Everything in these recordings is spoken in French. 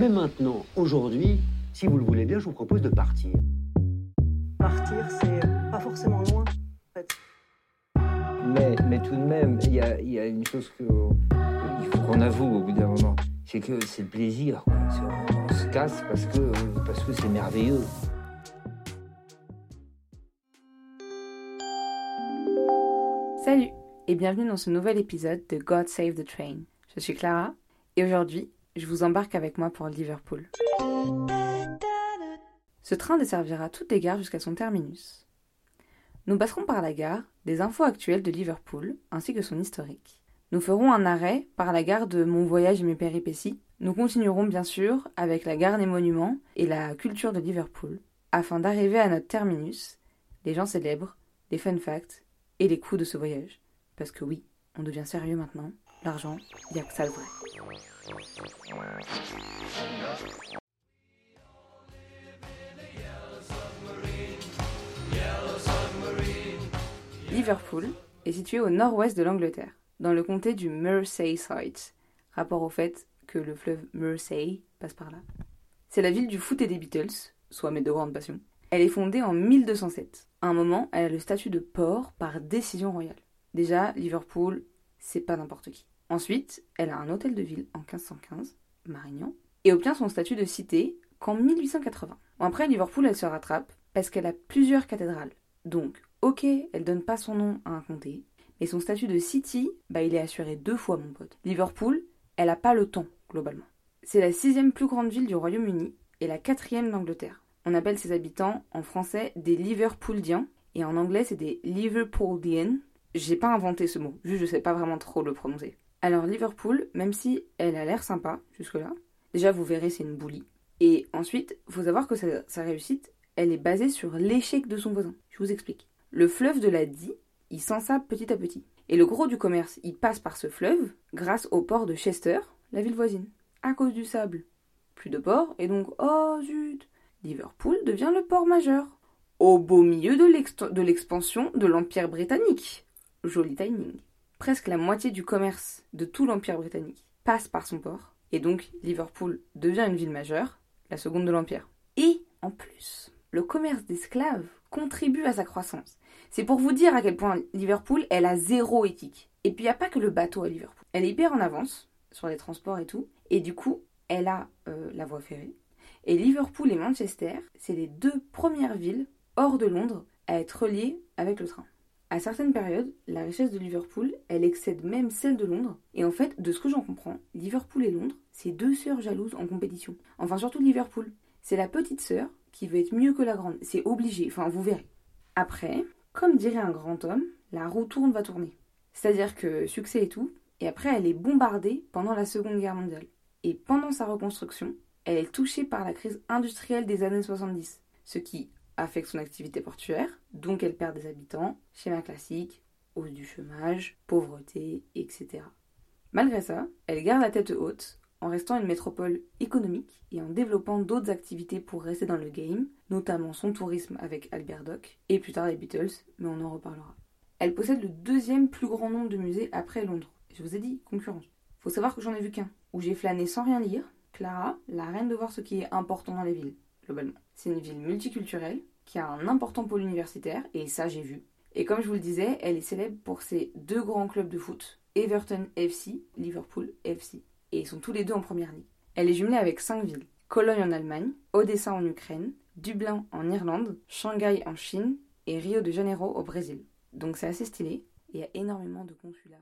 Mais maintenant, aujourd'hui, si vous le voulez bien, je vous propose de partir. Partir, c'est pas forcément loin, en fait. Mais, mais tout de même, il y a, y a, une chose que il faut qu'on avoue au bout d'un moment, c'est que c'est le plaisir. On, se casse parce que parce que c'est merveilleux. Salut et bienvenue dans ce nouvel épisode de God Save the Train. Je suis Clara et aujourd'hui, je vous embarque avec moi pour Liverpool. Ce train desservira toutes les gares jusqu'à son terminus. Nous passerons par la gare des infos actuelles de Liverpool ainsi que son historique. Nous ferons un arrêt par la gare de Mon voyage et mes péripéties. Nous continuerons bien sûr avec la gare des monuments et la culture de Liverpool afin d'arriver à notre terminus, les gens célèbres, les fun facts et les coûts de ce voyage. Parce que oui, on devient sérieux maintenant. L'argent, il n'y a que ça le vrai. Liverpool est situé au nord-ouest de l'Angleterre, dans le comté du Merseyside, rapport au fait que le fleuve Mersey passe par là. C'est la ville du foot et des Beatles, soit mes deux grandes passions. Elle est fondée en 1207. À un moment, elle a le statut de port par décision royale. Déjà, Liverpool, c'est pas n'importe qui. Ensuite, elle a un hôtel de ville en 1515, Marignan, et obtient son statut de cité qu'en 1880. Bon, après, Liverpool, elle se rattrape parce qu'elle a plusieurs cathédrales. Donc, ok, elle donne pas son nom à un comté, mais son statut de city, bah, il est assuré deux fois, mon pote. Liverpool, elle a pas le temps, globalement. C'est la sixième plus grande ville du Royaume-Uni et la quatrième d'Angleterre. On appelle ses habitants en français des Liverpooldiens et en anglais c'est des Liverpooldians. J'ai pas inventé ce mot, juste je sais pas vraiment trop le prononcer. Alors Liverpool, même si elle a l'air sympa jusque-là, déjà vous verrez c'est une boulie. Et ensuite, faut savoir que sa, réussite, elle est basée sur l'échec de son voisin. Je vous explique. Le fleuve de la Die, il s'ensape petit à petit. Et le gros du commerce, il passe par ce fleuve grâce au port de Chester, la ville voisine. À cause du sable. Plus de port, et donc, oh zut, Liverpool devient le port majeur. Au beau milieu de l'expansion de l'Empire britannique. Joli timing. Presque la moitié du commerce de tout l'Empire britannique passe par son port, et donc Liverpool devient une ville majeure, la seconde de l'Empire. Et, en plus, le commerce d'esclaves contribue à sa croissance. C'est pour vous dire à quel point Liverpool, elle a zéro éthique. Et puis il n'y a pas que le bateau à Liverpool. Elle est hyper en avance sur les transports et tout. Et du coup, elle a euh, la voie ferrée. Et Liverpool et Manchester, c'est les deux premières villes hors de Londres à être reliées avec le train. À certaines périodes, la richesse de Liverpool, elle excède même celle de Londres. Et en fait, de ce que j'en comprends, Liverpool et Londres, c'est deux sœurs jalouses en compétition. Enfin, surtout Liverpool. C'est la petite sœur qui veut être mieux que la grande. C'est obligé, enfin, vous verrez. Après, comme dirait un grand homme, la roue tourne va tourner. C'est-à-dire que succès et tout, et après elle est bombardée pendant la Seconde Guerre mondiale. Et pendant sa reconstruction, elle est touchée par la crise industrielle des années 70, ce qui affecte son activité portuaire, donc elle perd des habitants, schéma classique, hausse du chômage, pauvreté, etc. Malgré ça, elle garde la tête haute en restant une métropole économique et en développant d'autres activités pour rester dans le game, notamment son tourisme avec Albert Dock et plus tard les Beatles, mais on en reparlera. Elle possède le deuxième plus grand nombre de musées après Londres. Je vous ai dit, concurrence. Faut savoir que j'en ai vu qu'un, où j'ai flâné sans rien lire. Clara, la reine de voir ce qui est important dans les villes, globalement. C'est une ville multiculturelle, qui a un important pôle universitaire, et ça j'ai vu. Et comme je vous le disais, elle est célèbre pour ses deux grands clubs de foot, Everton FC, Liverpool FC. Et ils sont tous les deux en première ligue. Elle est jumelée avec cinq villes. Cologne en Allemagne, Odessa en Ukraine, Dublin en Irlande, Shanghai en Chine et Rio de Janeiro au Brésil. Donc c'est assez stylé et il y a énormément de consulats.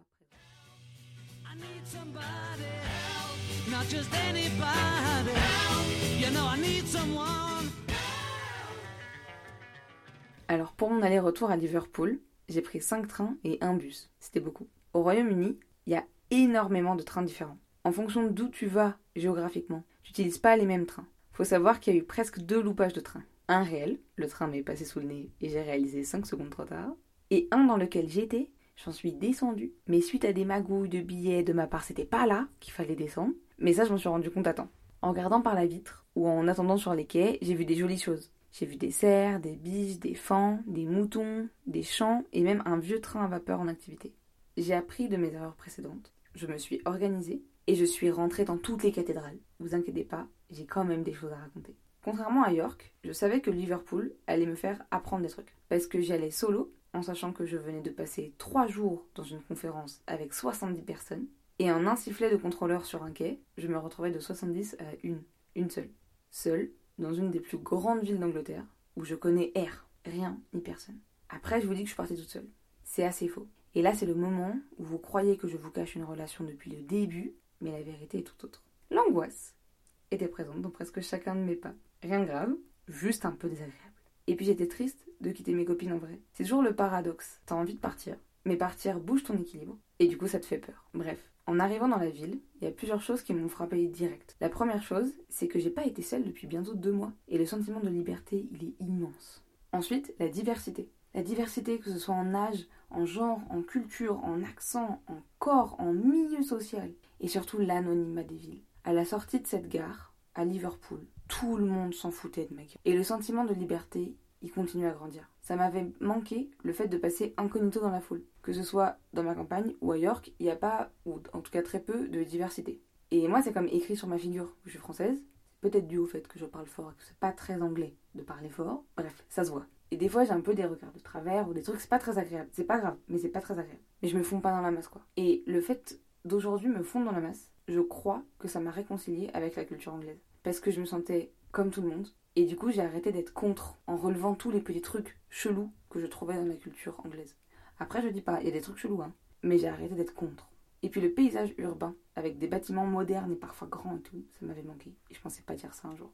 Alors pour mon aller-retour à Liverpool, j'ai pris 5 trains et un bus. C'était beaucoup. Au Royaume-Uni, il y a énormément de trains différents. En fonction d'où tu vas géographiquement, tu n'utilises pas les mêmes trains. Faut savoir qu'il y a eu presque deux loupages de train. Un réel, le train m'est passé sous le nez et j'ai réalisé 5 secondes trop tard. Et un dans lequel j'étais, j'en suis descendue. Mais suite à des magouilles de billets de ma part, c'était pas là qu'il fallait descendre. Mais ça, je m'en suis rendu compte à temps. En regardant par la vitre ou en attendant sur les quais, j'ai vu des jolies choses. J'ai vu des cerfs, des biches, des fans, des moutons, des champs et même un vieux train à vapeur en activité. J'ai appris de mes erreurs précédentes. Je me suis organisée et je suis rentrée dans toutes les cathédrales. Vous inquiétez pas, j'ai quand même des choses à raconter. Contrairement à York, je savais que Liverpool allait me faire apprendre des trucs. Parce que j'y allais solo, en sachant que je venais de passer 3 jours dans une conférence avec 70 personnes, et en un sifflet de contrôleur sur un quai, je me retrouvais de 70 à une, une seule. Seule, dans une des plus grandes villes d'Angleterre, où je connais air, rien ni personne. Après, je vous dis que je suis partie toute seule. C'est assez faux. Et là, c'est le moment où vous croyez que je vous cache une relation depuis le début, mais la vérité est tout autre. L'angoisse était présente dans presque chacun de mes pas. Rien de grave, juste un peu désagréable. Et puis j'étais triste de quitter mes copines en vrai. C'est toujours le paradoxe. T'as envie de partir, mais partir bouge ton équilibre, et du coup ça te fait peur. Bref, en arrivant dans la ville, il y a plusieurs choses qui m'ont frappé direct. La première chose, c'est que j'ai pas été seule depuis bientôt deux mois, et le sentiment de liberté, il est immense. Ensuite, la diversité. La diversité, que ce soit en âge, en genre, en culture, en accent, en corps, en milieu social, et surtout l'anonymat des villes. À la sortie de cette gare, à Liverpool, tout le monde s'en foutait de ma gueule. Et le sentiment de liberté, il continue à grandir. Ça m'avait manqué le fait de passer incognito dans la foule. Que ce soit dans ma campagne ou à York, il n'y a pas, ou en tout cas très peu, de diversité. Et moi, c'est comme écrit sur ma figure je suis française. Peut-être dû au fait que je parle fort et que c'est pas très anglais de parler fort. Bref, ça se voit. Et des fois, j'ai un peu des regards de travers ou des trucs, c'est pas très agréable. C'est pas grave, mais c'est pas très agréable. Mais je me fonds pas dans la masse, quoi. Et le fait d'aujourd'hui me fondre dans la masse, je crois que ça m'a réconcilié avec la culture anglaise. Parce que je me sentais comme tout le monde. Et du coup, j'ai arrêté d'être contre en relevant tous les petits trucs chelous que je trouvais dans la culture anglaise. Après, je dis pas, il y a des trucs chelous, hein. Mais j'ai arrêté d'être contre. Et puis le paysage urbain, avec des bâtiments modernes et parfois grands et tout, ça m'avait manqué. Et je pensais pas dire ça un jour.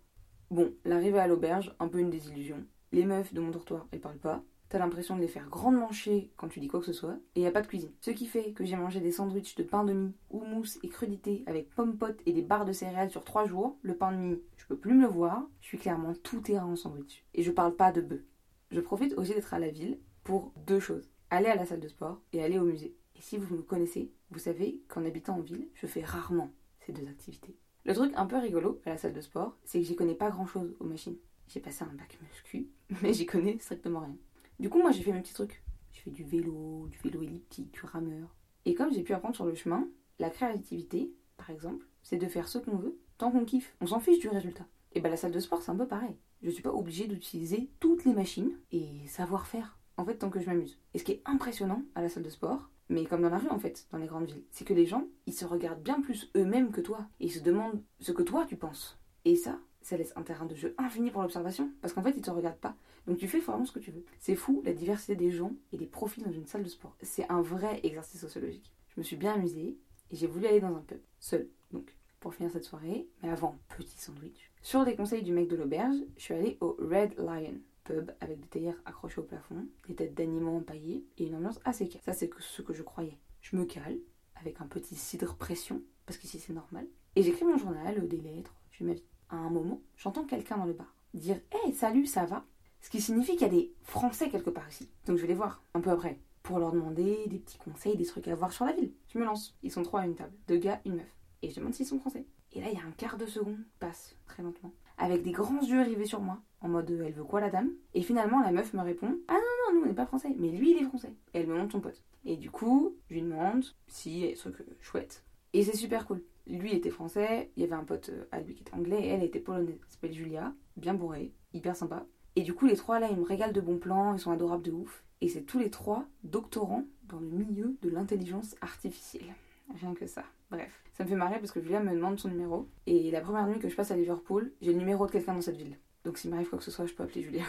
Bon, l'arrivée à l'auberge, un peu une désillusion. Les meufs de mon dortoir, elles parlent pas. T'as l'impression de les faire grandement chier quand tu dis quoi que ce soit. Et y a pas de cuisine. Ce qui fait que j'ai mangé des sandwichs de pain de mie, houmous et crudité avec pommes potes et des barres de céréales sur trois jours. Le pain de mie, je peux plus me le voir. Je suis clairement tout terrain en sandwich. Et je parle pas de bœuf. Je profite aussi d'être à la ville pour deux choses. Aller à la salle de sport et aller au musée. Et si vous me connaissez, vous savez qu'en habitant en ville, je fais rarement ces deux activités. Le truc un peu rigolo à la salle de sport, c'est que j'y connais pas grand chose aux machines. J'ai passé un bac muscu, mais j'y connais strictement rien. Du coup, moi, j'ai fait mes petits trucs. Je fais du vélo, du vélo elliptique, du rameur. Et comme j'ai pu apprendre sur le chemin, la créativité, par exemple, c'est de faire ce qu'on veut tant qu'on kiffe. On s'en fiche du résultat. Et ben la salle de sport, c'est un peu pareil. Je suis pas obligée d'utiliser toutes les machines et savoir faire. En fait, tant que je m'amuse. Et ce qui est impressionnant à la salle de sport, mais comme dans la rue en fait, dans les grandes villes, c'est que les gens, ils se regardent bien plus eux-mêmes que toi. Et ils se demandent ce que toi tu penses. Et ça, ça laisse un terrain de jeu infini pour l'observation, parce qu'en fait, ils te regardent pas. Donc tu fais vraiment ce que tu veux. C'est fou la diversité des gens et des profils dans une salle de sport. C'est un vrai exercice sociologique. Je me suis bien amusée et j'ai voulu aller dans un pub, seul. Donc, pour finir cette soirée, mais avant, petit sandwich. Sur les conseils du mec de l'auberge, je suis allée au Red Lion pub avec des théières accrochées au plafond, des têtes d'animaux empaillées et une ambiance assez calme. Ça, c'est ce que je croyais. Je me cale avec un petit cidre pression, parce qu'ici c'est normal, et j'écris mon journal, des lettres, je vie. Un moment, j'entends quelqu'un dans le bar dire Hey, salut, ça va? Ce qui signifie qu'il y a des Français quelque part ici. Donc je vais les voir un peu après pour leur demander des petits conseils, des trucs à voir sur la ville. Je me lance. Ils sont trois à une table. Deux gars, une meuf. Et je demande s'ils sont français. Et là, il y a un quart de seconde passe très lentement. Avec des grands yeux rivés sur moi. En mode, elle veut quoi la dame? Et finalement, la meuf me répond Ah non, non, nous on n'est pas français. Mais lui, il est français. Et elle me montre son pote. Et du coup, je lui demande si y a des trucs chouettes. Et c'est super cool. Lui était français, il y avait un pote à lui qui était anglais elle était polonaise. Elle s'appelle Julia, bien bourrée, hyper sympa. Et du coup, les trois là, ils me régalent de bons plans, ils sont adorables de ouf. Et c'est tous les trois doctorants dans le milieu de l'intelligence artificielle. Rien que ça. Bref, ça me fait marrer parce que Julia me demande son numéro. Et la première nuit que je passe à Liverpool, j'ai le numéro de quelqu'un dans cette ville. Donc s'il m'arrive quoi que ce soit, je peux appeler Julia.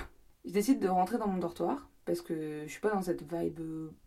Je décide de rentrer dans mon dortoir parce que je suis pas dans cette vibe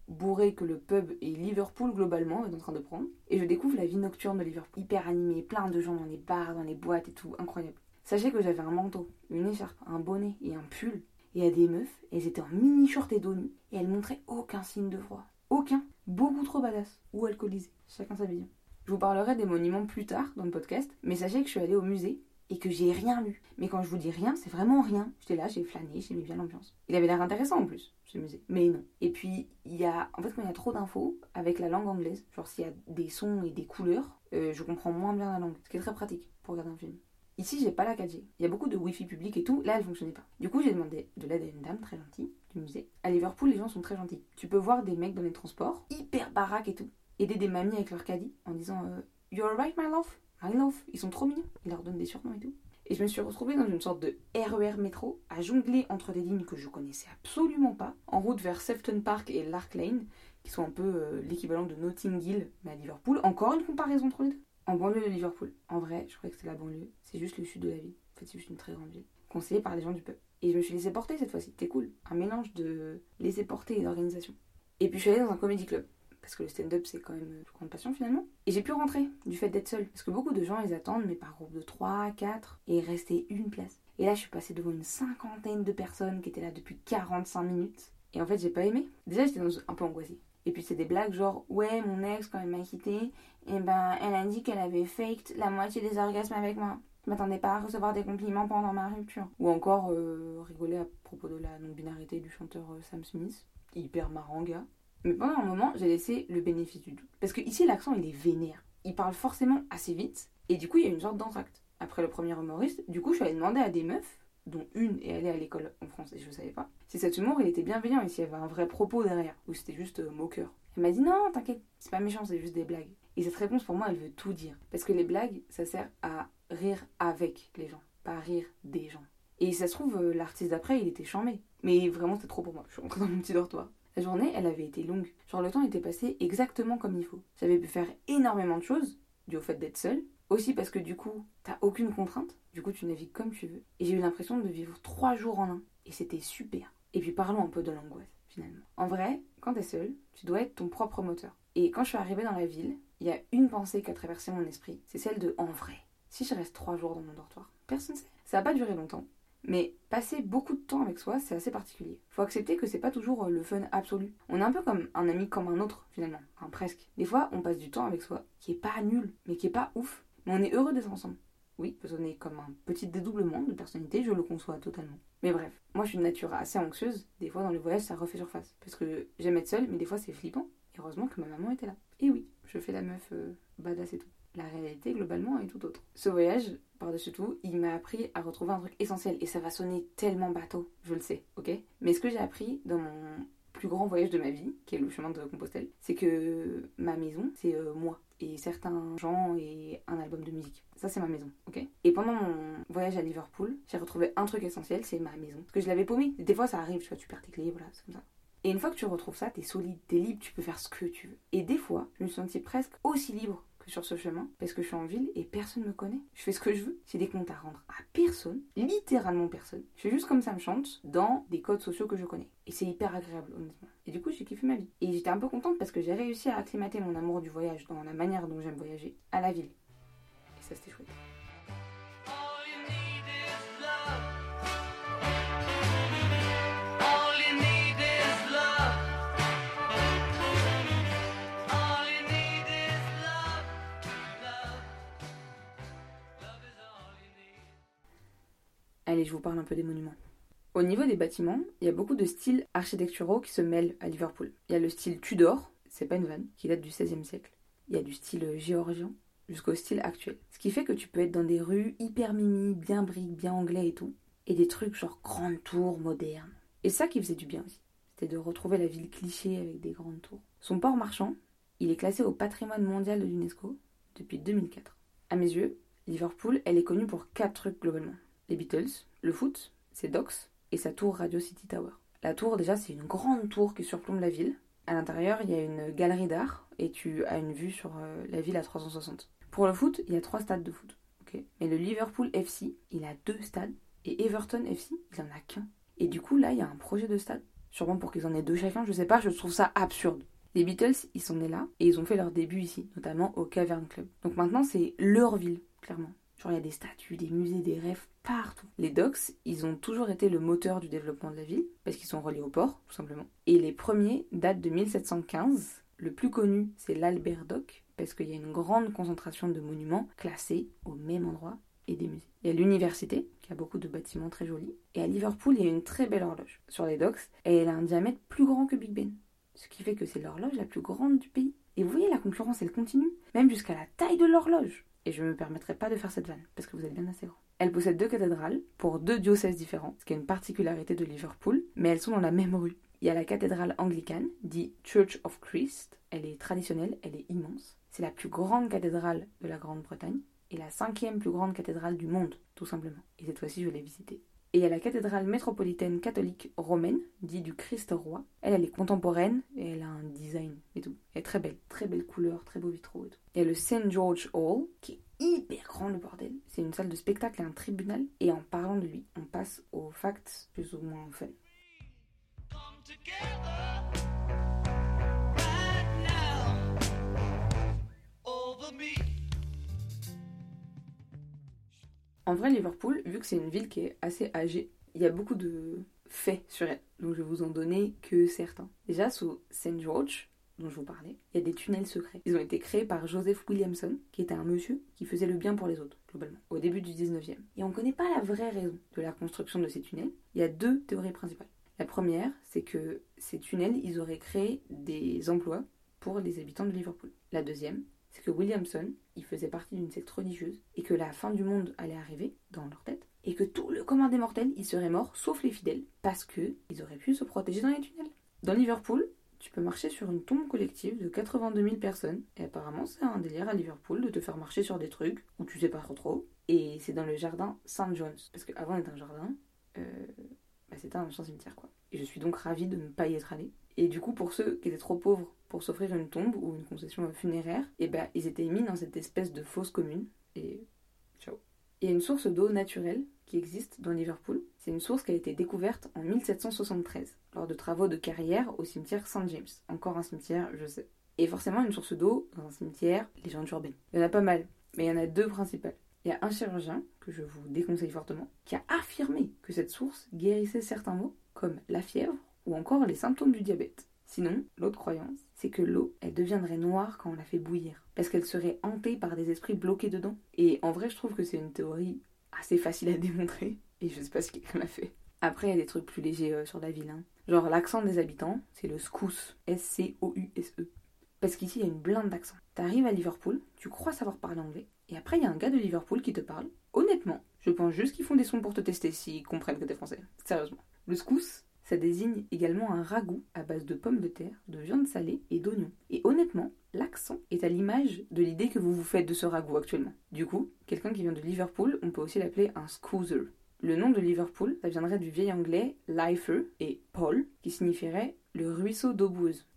bourrée que le pub et Liverpool globalement est en train de prendre. Et je découvre la vie nocturne de Liverpool, hyper animée, plein de gens dans les bars, dans les boîtes et tout, incroyable. Sachez que j'avais un manteau, une écharpe, un bonnet et un pull. Et à des meufs, elles étaient en mini short et dos et elles montraient aucun signe de froid. Aucun. Beaucoup trop badass. Ou alcoolisé. Chacun sa vision. Je vous parlerai des monuments plus tard dans le podcast, mais sachez que je suis allée au musée et que j'ai rien lu. Mais quand je vous dis rien, c'est vraiment rien. J'étais là, j'ai flâné, j'aimais bien l'ambiance. Il avait l'air intéressant en plus, ce musée. Mais non. Et puis, il y a. En fait, quand il y a trop d'infos avec la langue anglaise, genre s'il y a des sons et des couleurs, euh, je comprends moins bien la langue. Ce qui est très pratique pour regarder un film. Ici, j'ai pas la 4G. Il y a beaucoup de Wi-Fi public et tout. Là, elle fonctionnait pas. Du coup, j'ai demandé de l'aide à une dame très gentille du musée. À Liverpool, les gens sont très gentils. Tu peux voir des mecs dans les transports, hyper baraques et tout, aider des mamies avec leur caddie en disant euh, You're right, my love? Love. Ils sont trop mignons. Ils leur donnent des surnoms et tout. Et je me suis retrouvée dans une sorte de RER métro à jongler entre des lignes que je connaissais absolument pas, en route vers Sefton Park et Lark Lane, qui sont un peu euh, l'équivalent de Notting Hill, mais à Liverpool. Encore une comparaison entre les deux. En banlieue de Liverpool. En vrai, je croyais que c'était la banlieue. C'est juste le sud de la ville. En fait, c'est juste une très grande ville. Conseillée par les gens du peuple. Et je me suis laissé porter cette fois-ci. C'était cool. Un mélange de laisser porter et d'organisation. Et puis je suis allée dans un comedy club. Parce que le stand-up, c'est quand même une grande passion finalement. Et j'ai pu rentrer du fait d'être seule. Parce que beaucoup de gens, ils attendent, mais par groupe de 3, 4, et il restait une place. Et là, je suis passée devant une cinquantaine de personnes qui étaient là depuis 45 minutes. Et en fait, j'ai pas aimé. Déjà, j'étais un peu angoissée. Et puis c'est des blagues genre ouais mon ex quand elle m'a quitté, et ben elle a dit qu'elle avait faked la moitié des orgasmes avec moi. Je m'attendais pas à recevoir des compliments pendant ma rupture. Ou encore euh, rigoler à propos de la non-binarité du chanteur euh, Sam Smith. Hyper marrant. Mais pendant un moment j'ai laissé le bénéfice du doute. Parce que ici l'accent il est vénère. Il parle forcément assez vite. Et du coup il y a une sorte d'entracte. Après le premier humoriste, du coup je suis allée demander à des meufs dont une est allée à l'école en France et je ne savais pas, si cet humour il était bienveillant et s'il y avait un vrai propos derrière, ou c'était juste euh, moqueur. Elle m'a dit non, t'inquiète, c'est pas méchant, c'est juste des blagues. Et cette réponse pour moi elle veut tout dire. Parce que les blagues, ça sert à rire avec les gens, pas rire des gens. Et ça se trouve, euh, l'artiste d'après il était charmé. Mais vraiment c'était trop pour moi, je suis rentrée dans mon petit dortoir. La journée, elle avait été longue. Genre le temps était passé exactement comme il faut. J'avais pu faire énormément de choses, dû au fait d'être seule, aussi parce que du coup, t'as aucune contrainte, du coup tu navigues comme tu veux. Et j'ai eu l'impression de vivre trois jours en un. Et c'était super. Et puis parlons un peu de l'angoisse, finalement. En vrai, quand t'es seul, tu dois être ton propre moteur. Et quand je suis arrivée dans la ville, il y a une pensée qui a traversé mon esprit. C'est celle de en vrai. Si je reste trois jours dans mon dortoir, personne ne sait. Ça va pas durer longtemps. Mais passer beaucoup de temps avec soi, c'est assez particulier. Faut accepter que c'est pas toujours euh, le fun absolu. On est un peu comme un ami comme un autre, finalement. Enfin, presque. Des fois, on passe du temps avec soi qui est pas nul, mais qui est pas ouf mais on est heureux d'être ensemble. Oui, peut sonner comme un petit dédoublement de personnalité, je le conçois totalement. Mais bref, moi je suis de nature assez anxieuse, des fois dans le voyage ça refait surface. Parce que j'aime être seule, mais des fois c'est flippant. heureusement que ma maman était là. Et oui, je fais la meuf euh, badass et tout. La réalité globalement est tout autre. Ce voyage, par-dessus tout, il m'a appris à retrouver un truc essentiel. Et ça va sonner tellement bateau, je le sais, ok? Mais ce que j'ai appris dans mon plus grand voyage de ma vie, qui est le chemin de Compostelle, c'est que ma maison, c'est euh, moi et certains gens et un album de musique. Ça, c'est ma maison, ok? Et pendant mon voyage à Liverpool, j'ai retrouvé un truc essentiel, c'est ma maison. Parce que je l'avais paumé. Des fois, ça arrive, tu vois, tu perds tes clés, voilà, c'est comme ça. Et une fois que tu retrouves ça, t'es solide, t'es libre, tu peux faire ce que tu veux. Et des fois, je me suis sentie presque aussi libre sur ce chemin parce que je suis en ville et personne me connaît. Je fais ce que je veux. J'ai des comptes à rendre à personne, littéralement personne. Je fais juste comme ça me chante dans des codes sociaux que je connais. Et c'est hyper agréable, honnêtement. Et du coup, j'ai kiffé ma vie. Et j'étais un peu contente parce que j'ai réussi à acclimater mon amour du voyage dans la manière dont j'aime voyager à la ville. Et ça, c'était chouette. Je vous parle un peu des monuments. Au niveau des bâtiments, il y a beaucoup de styles architecturaux qui se mêlent à Liverpool. Il y a le style Tudor, c'est pas une vanne, qui date du XVIe siècle. Il y a du style géorgien jusqu'au style actuel. Ce qui fait que tu peux être dans des rues hyper mimi, bien briques, bien anglais et tout, et des trucs genre grandes tours modernes. Et ça qui faisait du bien aussi, c'était de retrouver la ville cliché avec des grandes tours. Son port marchand, il est classé au patrimoine mondial de l'UNESCO depuis 2004. À mes yeux, Liverpool, elle est connue pour quatre trucs globalement les Beatles, le foot, ses docks et sa tour Radio City Tower. La tour, déjà, c'est une grande tour qui surplombe la ville. À l'intérieur, il y a une galerie d'art et tu as une vue sur euh, la ville à 360. Pour le foot, il y a trois stades de foot. Mais le Liverpool FC, il a deux stades et Everton FC, il en a qu'un. Et du coup, là, il y a un projet de stade. Sûrement pour qu'ils en aient deux chacun, je sais pas, je trouve ça absurde. Les Beatles, ils sont nés là et ils ont fait leur début ici, notamment au Cavern Club. Donc maintenant, c'est leur ville, clairement. Genre, il y a des statues, des musées, des rêves partout. Les docks, ils ont toujours été le moteur du développement de la ville, parce qu'ils sont reliés au port, tout simplement. Et les premiers datent de 1715. Le plus connu, c'est l'Albert Dock, parce qu'il y a une grande concentration de monuments classés au même endroit et des musées. Il y a l'université, qui a beaucoup de bâtiments très jolis. Et à Liverpool, il y a une très belle horloge sur les docks, et elle a un diamètre plus grand que Big Ben. Ce qui fait que c'est l'horloge la plus grande du pays. Et vous voyez, la concurrence, elle continue, même jusqu'à la taille de l'horloge et je ne me permettrai pas de faire cette vanne, parce que vous êtes bien assez grand. Elle possède deux cathédrales, pour deux diocèses différents, ce qui est une particularité de Liverpool, mais elles sont dans la même rue. Il y a la cathédrale anglicane, dit Church of Christ. Elle est traditionnelle, elle est immense. C'est la plus grande cathédrale de la Grande-Bretagne. est la cinquième plus grande cathédrale du monde, tout simplement. Et cette fois-ci, je l'ai visitée. Et a la cathédrale métropolitaine catholique romaine, dit du Christ roi. Elle, elle est contemporaine et elle a un design et tout. Elle est très belle, très belle couleur, très beau vitraux et tout. Il y a le St. George Hall, qui est hyper grand le bordel. C'est une salle de spectacle et un tribunal. Et en parlant de lui, on passe aux facts plus ou moins fun. En vrai, Liverpool, vu que c'est une ville qui est assez âgée, il y a beaucoup de faits sur elle. Donc je vais vous en donner que certains. Déjà, sous St. George, dont je vous parlais, il y a des tunnels secrets. Ils ont été créés par Joseph Williamson, qui était un monsieur qui faisait le bien pour les autres, globalement, au début du 19e. Et on ne connaît pas la vraie raison de la construction de ces tunnels. Il y a deux théories principales. La première, c'est que ces tunnels, ils auraient créé des emplois pour les habitants de Liverpool. La deuxième, c'est que Williamson, il faisait partie d'une secte religieuse et que la fin du monde allait arriver dans leur tête et que tout le commun des mortels, il serait mort, sauf les fidèles, parce que ils auraient pu se protéger dans les tunnels. Dans Liverpool, tu peux marcher sur une tombe collective de 82 000 personnes et apparemment c'est un délire à Liverpool de te faire marcher sur des trucs où tu sais pas trop trop. Et c'est dans le jardin St. John's parce qu'avant d'être un jardin, euh, bah, c'était un ancien cimetière quoi. Et je suis donc ravie de ne pas y être allée. Et du coup, pour ceux qui étaient trop pauvres pour s'offrir une tombe ou une concession funéraire, et eh ben ils étaient mis dans cette espèce de fosse commune. Et ciao. Il y a une source d'eau naturelle qui existe dans Liverpool. C'est une source qui a été découverte en 1773 lors de travaux de carrière au cimetière St James. Encore un cimetière, je sais. Et forcément, une source d'eau dans un cimetière, légende urbaine. Il y en a pas mal, mais il y en a deux principales. Il y a un chirurgien, que je vous déconseille fortement, qui a affirmé que cette source guérissait certains maux, comme la fièvre ou encore les symptômes du diabète. Sinon, l'autre croyance, c'est que l'eau, elle deviendrait noire quand on la fait bouillir, parce qu'elle serait hantée par des esprits bloqués dedans. Et en vrai, je trouve que c'est une théorie assez facile à démontrer, et je sais pas si quelqu'un l'a fait. Après, il y a des trucs plus légers euh, sur la ville. Hein. Genre, l'accent des habitants, c'est le scous, S-C-O-U-S-E. Parce qu'ici, il y a une blinde d'accent. T'arrives à Liverpool, tu crois savoir parler anglais, et après, il y a un gars de Liverpool qui te parle. Honnêtement, je pense juste qu'ils font des sons pour te tester s'ils comprennent que t'es français. Sérieusement. Le scous, ça désigne également un ragoût à base de pommes de terre, de viande salée et d'oignons. Et honnêtement, l'accent est à l'image de l'idée que vous vous faites de ce ragoût actuellement. Du coup, quelqu'un qui vient de Liverpool, on peut aussi l'appeler un scoozer. Le nom de Liverpool, ça viendrait du vieil anglais lifer et Paul, qui signifierait le ruisseau d'eau.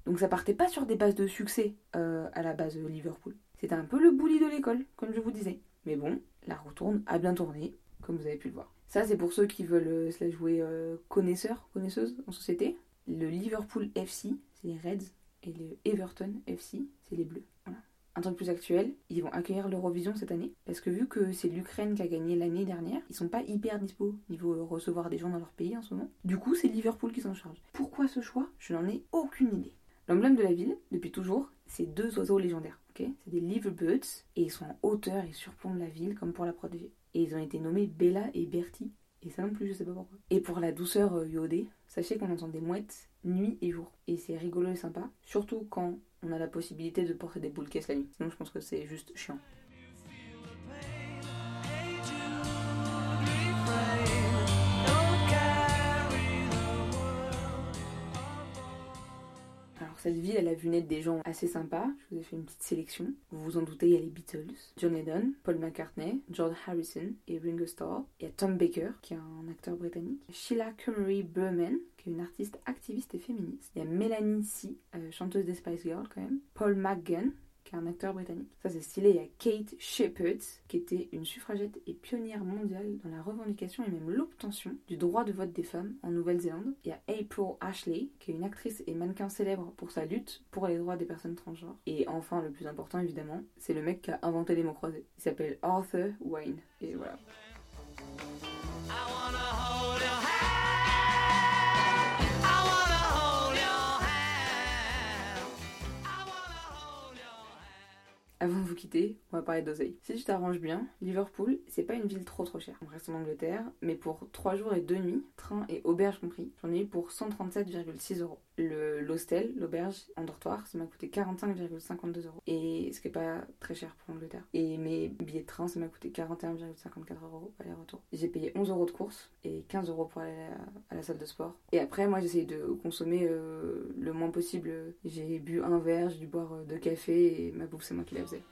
Donc ça partait pas sur des bases de succès euh, à la base de Liverpool. C'était un peu le bouli de l'école, comme je vous disais. Mais bon, la roue tourne, a bien tourné, comme vous avez pu le voir. Ça, c'est pour ceux qui veulent euh, se la jouer euh, connaisseurs, connaisseuses en société. Le Liverpool FC, c'est les Reds, et le Everton FC, c'est les Bleus. Voilà. Un truc plus actuel, ils vont accueillir l'Eurovision cette année, parce que vu que c'est l'Ukraine qui a gagné l'année dernière, ils sont pas hyper dispo niveau euh, recevoir des gens dans leur pays en ce moment. Du coup, c'est Liverpool qui s'en charge. Pourquoi ce choix? Je n'en ai aucune idée. L'emblème de la ville, depuis toujours, c'est deux oiseaux légendaires. ok? C'est des liverbirds, et ils sont en hauteur et surplombent la ville comme pour la protéger. Et ils ont été nommés Bella et Bertie. Et ça non plus, je sais pas pourquoi. Et pour la douceur euh, sachez qu'on entend des mouettes nuit et jour. Et c'est rigolo et sympa, surtout quand on a la possibilité de porter des boules caisses la nuit. Sinon, je pense que c'est juste chiant. Cette ville, elle a vu naître des gens assez sympas. Je vous ai fait une petite sélection. Vous vous en doutez, il y a les Beatles, John Lennon, Paul McCartney, George Harrison et Ringo Starr. Il y a Tom Baker, qui est un acteur britannique. Sheila Cummery Berman, qui est une artiste activiste et féministe. Il y a Melanie C, euh, chanteuse des Spice Girls quand même. Paul McGann, un acteur britannique. Ça c'est stylé, il y a Kate Shepherd, qui était une suffragette et pionnière mondiale dans la revendication et même l'obtention du droit de vote des femmes en Nouvelle-Zélande. Il y a April Ashley, qui est une actrice et mannequin célèbre pour sa lutte pour les droits des personnes transgenres. Et enfin, le plus important évidemment, c'est le mec qui a inventé les mots croisés. Il s'appelle Arthur Wayne. Et voilà. Avant de vous quitter, on va parler d'oseille. Si tu t'arranges bien, Liverpool, c'est pas une ville trop trop chère. On reste en Angleterre, mais pour 3 jours et 2 nuits, train et auberge compris, j'en ai eu pour 137,6 euros. Le l'hostel, l'auberge en dortoir, ça m'a coûté 45,52 euros. Et ce qui est pas très cher pour l'Angleterre. Et mes billets de train, ça m'a coûté 41,54 euros aller-retour. J'ai payé 11 euros de course et 15 euros pour aller à la, salle de sport. Et après, moi, j'essaye de consommer euh, le moins possible. J'ai bu un verre, j'ai dû boire euh, deux cafés et ma bouffe, c'est moi qui la faisais.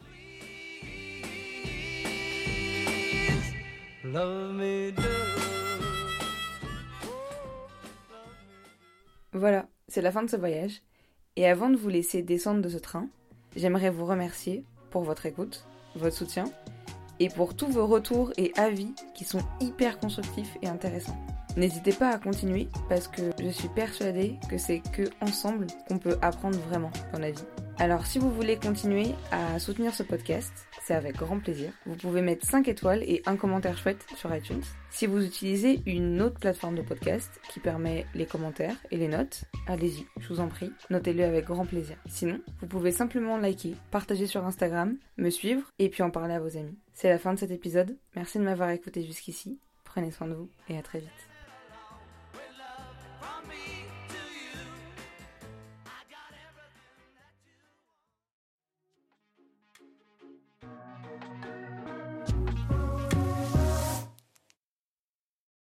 Love me do. Voilà, c'est la fin de ce voyage. Et avant de vous laisser descendre de ce train, j'aimerais vous remercier pour votre écoute, votre soutien, et pour tous vos retours et avis qui sont hyper constructifs et intéressants. N'hésitez pas à continuer parce que je suis persuadée que c'est que ensemble qu'on peut apprendre vraiment dans la vie. Alors si vous voulez continuer à soutenir ce podcast, c'est avec grand plaisir. Vous pouvez mettre 5 étoiles et un commentaire chouette sur iTunes. Si vous utilisez une autre plateforme de podcast qui permet les commentaires et les notes, allez-y, je vous en prie, notez-le avec grand plaisir. Sinon, vous pouvez simplement liker, partager sur Instagram, me suivre et puis en parler à vos amis. C'est la fin de cet épisode. Merci de m'avoir écouté jusqu'ici. Prenez soin de vous et à très vite.